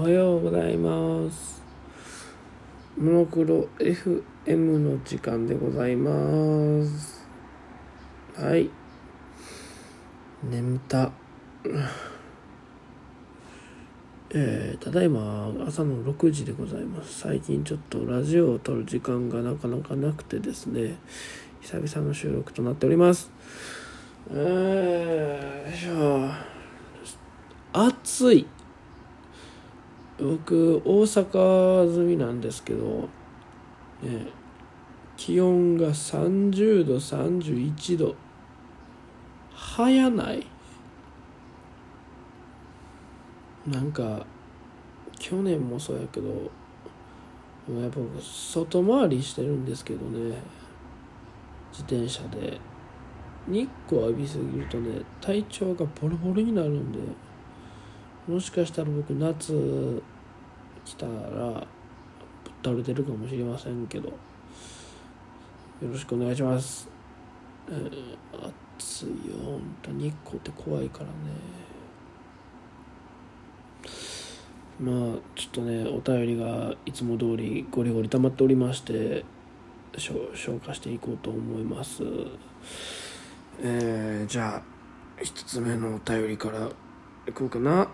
おはようございます。モノクロ FM の時間でございます。はい。眠た。えー、ただいま朝の6時でございます。最近ちょっとラジオを撮る時間がなかなかなくてですね。久々の収録となっております。えー、よいしょ。暑い。僕大阪住みなんですけど、ね、気温が30度31度。早ない？なんか去年もそうやけどやっぱ外回りしてるんですけどね。自転車で。日光浴びすぎるとね体調がボロボロになるんでもしかしたら僕夏来たらぶっ倒れてるかもしれませんけど。よろしくお願いします、えー、暑いよ本当日光って怖いからね。まあちょっとねお便りがいつも通りゴリゴリ溜まっておりまして消化していこうと思います。えー、じゃあ一つ目のお便りからいこうかな。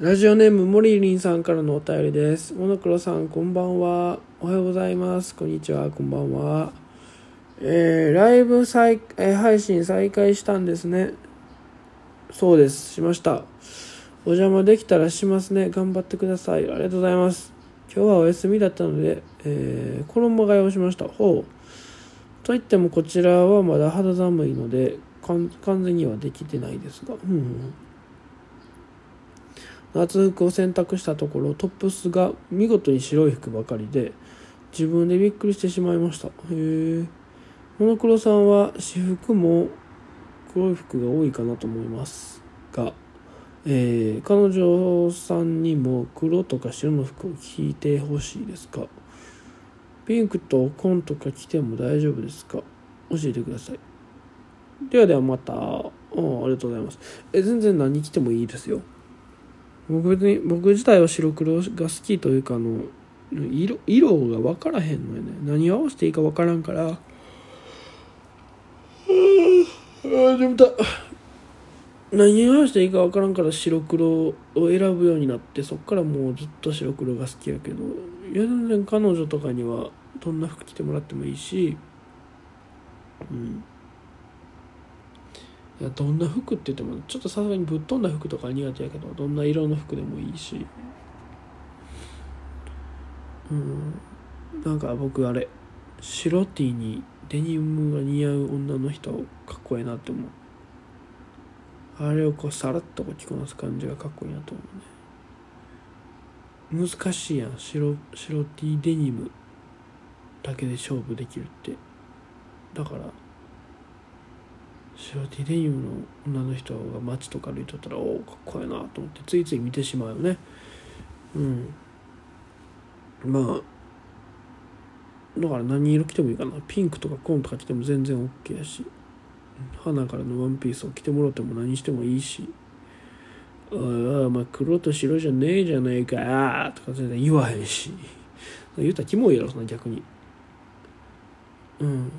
ラジオネームモリリンさんからのお便りです。モノクロさん、こんばんは。おはようございます。こんにちは、こんばんは。えー、ライブ再、えー、配信再開したんですね。そうです。しました。お邪魔できたらしますね。頑張ってください。ありがとうございます。今日はお休みだったので、えー、衣替えをしました。ほう。といってもこちらはまだ肌寒いので、完全にはできてないですが。うん、うん夏服を洗濯したところトップスが見事に白い服ばかりで自分でびっくりしてしまいました。へえモノクロさんは私服も黒い服が多いかなと思いますが、えー、彼女さんにも黒とか白の服を着てほしいですか？ピンクと紺とか着ても大丈夫ですか？教えてください。ではではまた。あありがとうございます。え全然何着てもいいですよ。僕別に僕自体は白黒が好きというかあの色色が分からへんのよね。何を合わせていいか分からんから。あ眠た何を合わせていいか分からんから白黒を選ぶようになってそっからもうずっと白黒が好きやけどいや全然彼女とかにはどんな服着てもらってもいいしうん。いやどんな服って言ってもちょっとさすがにぶっ飛んだ服とか苦手やけどどんな色の服でもいいし。うん。なんか僕あれ白 T にデニムが似合う女の人かっこいいなって思う。あれをこうさらっと着こなす感じがかっこいいなと思うね。難しいやん。白白 T デニムだけで勝負できるって。だから白 T デニムの女の人が街とか歩いとったらおおかっこいいなと思ってついつい見てしまうよね。うん。まあだから何色着てもいいかな。ピンクとか紺とか着ても全然 OK やし。花からのワンピースを着てもらっても何してもいいし「ああまあ黒と白じゃねえじゃねえか」とか全然言わへんし。言うたらキモいやろそんな逆に。うん。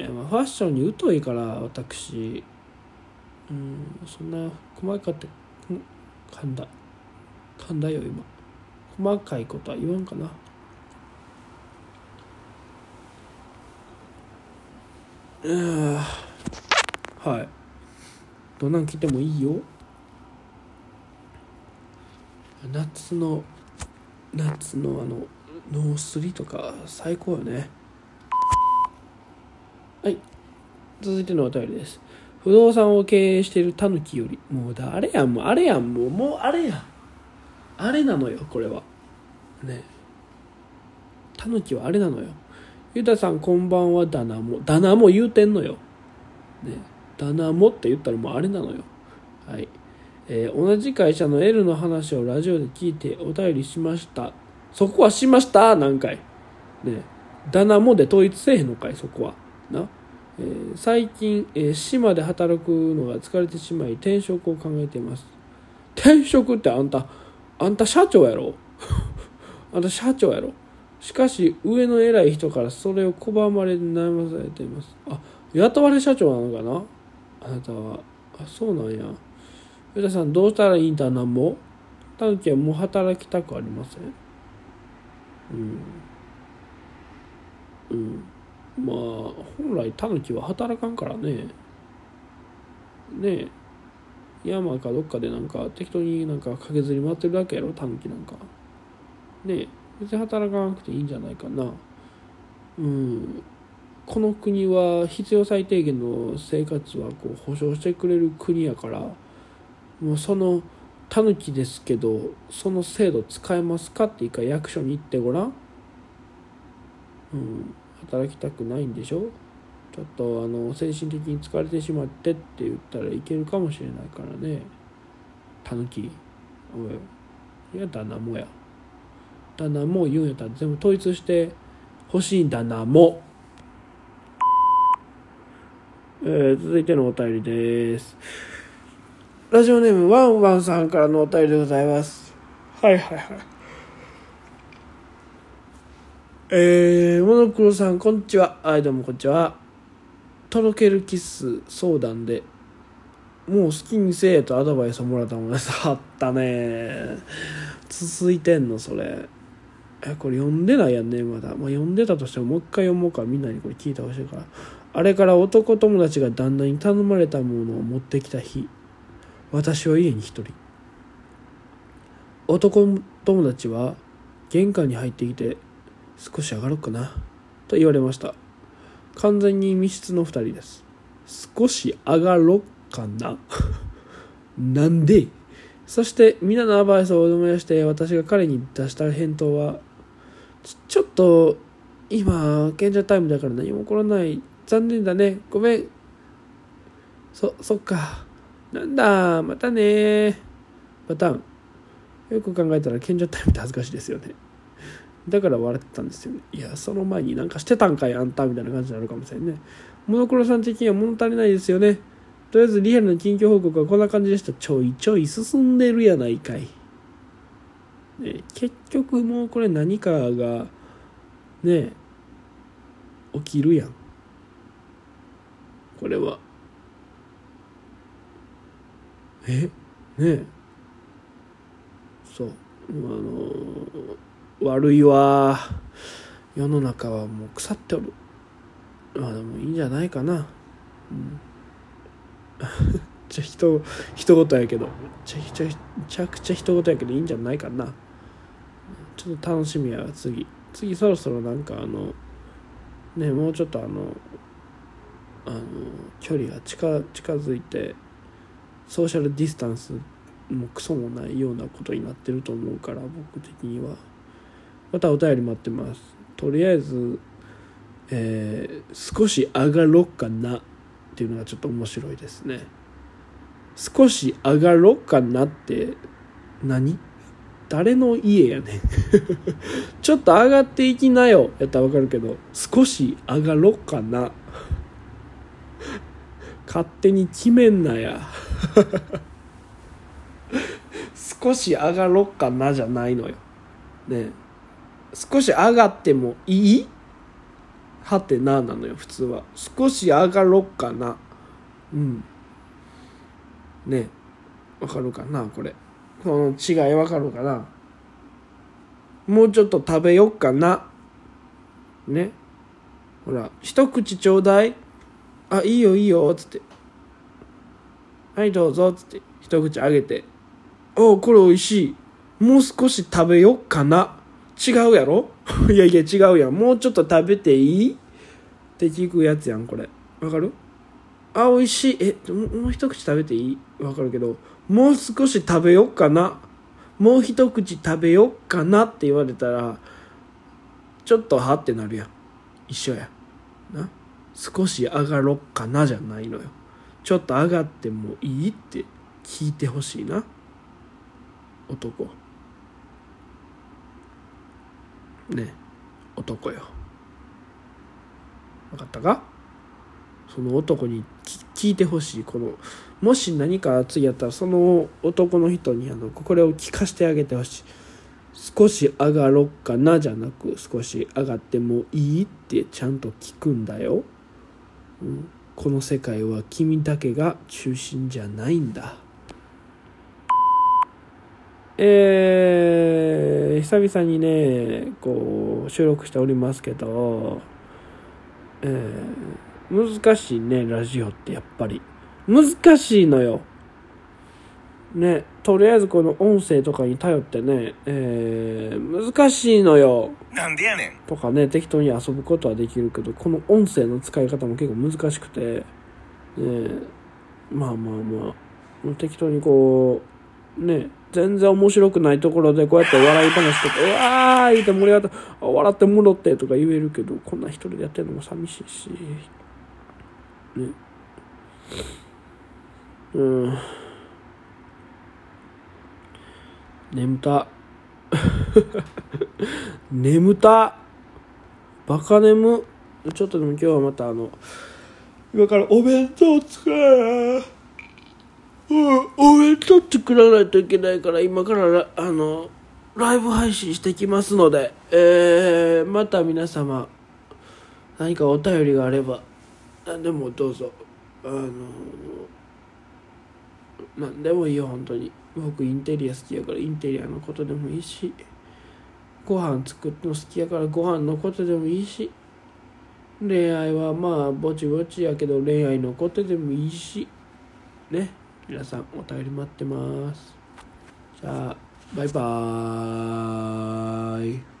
いや。まあファッションに疎いから私。うんそんな細かって噛んだ。噛んだよ今。細かいことは言わんかな。うん。はい。どんなん着てもいいよ。夏の夏のあのノースリーとか最高よね。はい。続いてのお便りです。不動産を経営しているタヌキよりもう誰やんもうあれやんもうもうあれやん。あれなのよこれは。ね。タヌキはあれなのよ。ゆたさんこんばんはダナモ。ダナモ言うてんのよ。ね。ダナモって言ったらもうあれなのよ。はい。えー、同じ会社の L の話をラジオで聞いてお便りしました。そこはしました？何回ね。ダナモで統一せえへんのかいそこは。な、えー最近、えー島で働くのが疲れてしまい転職を考えています。転職ってあんたあんた社長やろ？あんた社長やろ？しかし上の偉い人からそれを拒まれ悩まされています。あ雇われ社長なのかな？あなたは。あそうなんや。与田さんどうしたらいいんだ？なんもタヌキはもう働きたくありません？うん。うん。まあ本来タヌキは働かんからね。ねえ。山かどっかでなんか適当になんか駆けずり回ってるだけやろタヌキなんか。ねえ。別に働かなくていいんじゃないかな。うん。この国は必要最低限の生活はこう保障してくれる国やから。もうそのタヌキですけどその制度使えますかって一回役所に行ってごらん。うん。働きたくないんでしょ？ちょっとあの精神的に疲れてしまってって言ったらいけるかもしれないからね。タヌキおい。いやだなもや。だなも言うんやったら全部統一してほしいんだなもえー続いてのお便りです。ラジオネームワンワンさんからのお便りでございます。はいはいはい。えー、モノクロさんこんにちは。はいどうもこんにちは。とろけるキス相談でもう好きにせえとアドバイスをもらったもんです。あったね。続いてんのそれ。えこれ読んでないやんねまだ、まあ、読んでたとしてももう一回読もうか。みんなにこれ聞いてほしいから。あれから男友達が旦那に頼まれたものを持ってきた日。私は家に一人。男友達は玄関に入ってきて少し上がろうかな。と言われました。完全に密室の二人です。少し上がろうかな。なんで？そして皆のアドバイスを思い出して私が彼に出した返答はちちょっと今賢者タイムだから何も起こらない。残念だね。ごめん。そそっか。なんだ？またね。パターン。よく考えたら賢者タイムって恥ずかしいですよね。だから笑ってたんですよね。いやその前になんかしてたんかいあんたみたいな感じになるかもしれんね。モノクロさん的には物足りないですよね。とりあえずリアルな近況報告はこんな感じでした。ちょいちょい進んでるやないかい、ね、結局もうこれ何かがね起きるやん。これは。え？ね？そう。あの悪いわ。世の中はもう腐っておる。まあでもいいんじゃないかな。うん。じゃひと一言やけど。ちゃちゃめちゃくちゃ一言やけどいいんじゃないかな。ちょっと楽しみや次。次そろそろなんかあのねもうちょっとあのあの距離が近近づいてソーシャルディスタンスもクソもないようなことになってると思うから僕的には。またお便り待ってます。とりあえず、えー少し上がろっかなっていうのがちょっと面白いですね。少し上がろっかなって何？誰の家やねん。ちょっと上がっていきなよ。やったらわかるけど少し上がろっかな。勝手に決めんなや。少し上がろっかなじゃないのよ。ね。え少し上がってもいい？はてななのよ普通は。少し上がろっかな。うん。ね。わかるかなこれ。この違いわかるかな。もうちょっと食べよっかな。ね。ほら一口ちょうだい。あいいよいいよつって。はいどうぞつって。一口あげて。おうこれおいしい。もう少し食べよっかな。違うやろ？いやいや違うやん。もうちょっと食べていい？って聞くやつやんこれ。わかる？あ美味しい。えもう一口食べていい？わかるけどもう少し食べよっかな。もう一口食べよっかな。って言われたらちょっとはってなるやん。一緒や。な？少し上がろっかなじゃないのよ。ちょっと上がってもいい？って聞いてほしいな。男。ね男よ。分かったか？その男に聞いてほしい。このもし何か次やったらその男の人にあのこれを聞かせてあげてほしい。少し上がろっかなじゃなく少し上がってもいいってちゃんと聞くんだよ、うん、この世界は君だけが中心じゃないんだ。えー、久々にねこう収録しておりますけど、えー、難しいねラジオってやっぱり。難しいのよ。ねとりあえずこの音声とかに頼ってね、えー、難しいのよ。なんでやねん。とかね適当に遊ぶことはできるけどこの音声の使い方も結構難しくて、ね、まあまあまあ適当にこうね全然面白くないところでこうやって笑い話とか「うわー!」言って盛り上がって「笑ってもろって」とか言えるけどこんな一人でやってるのも寂しいし。ね。うん。眠た。眠た。バカ眠。ちょっとでも今日はまたあの今からお弁当作らなうんお弁当作らないといけないから今からあのライブ配信してきますので、えー、また皆様何かお便りがあれば何でもどうぞ。あの何でもいいよ本当に。僕インテリア好きやからインテリアのことでもいいしご飯作るの好きやからご飯のことでもいいし恋愛はまあぼちぼちやけど恋愛のことでもいいしね。皆さんお便り待ってます。じゃあバイバーイ。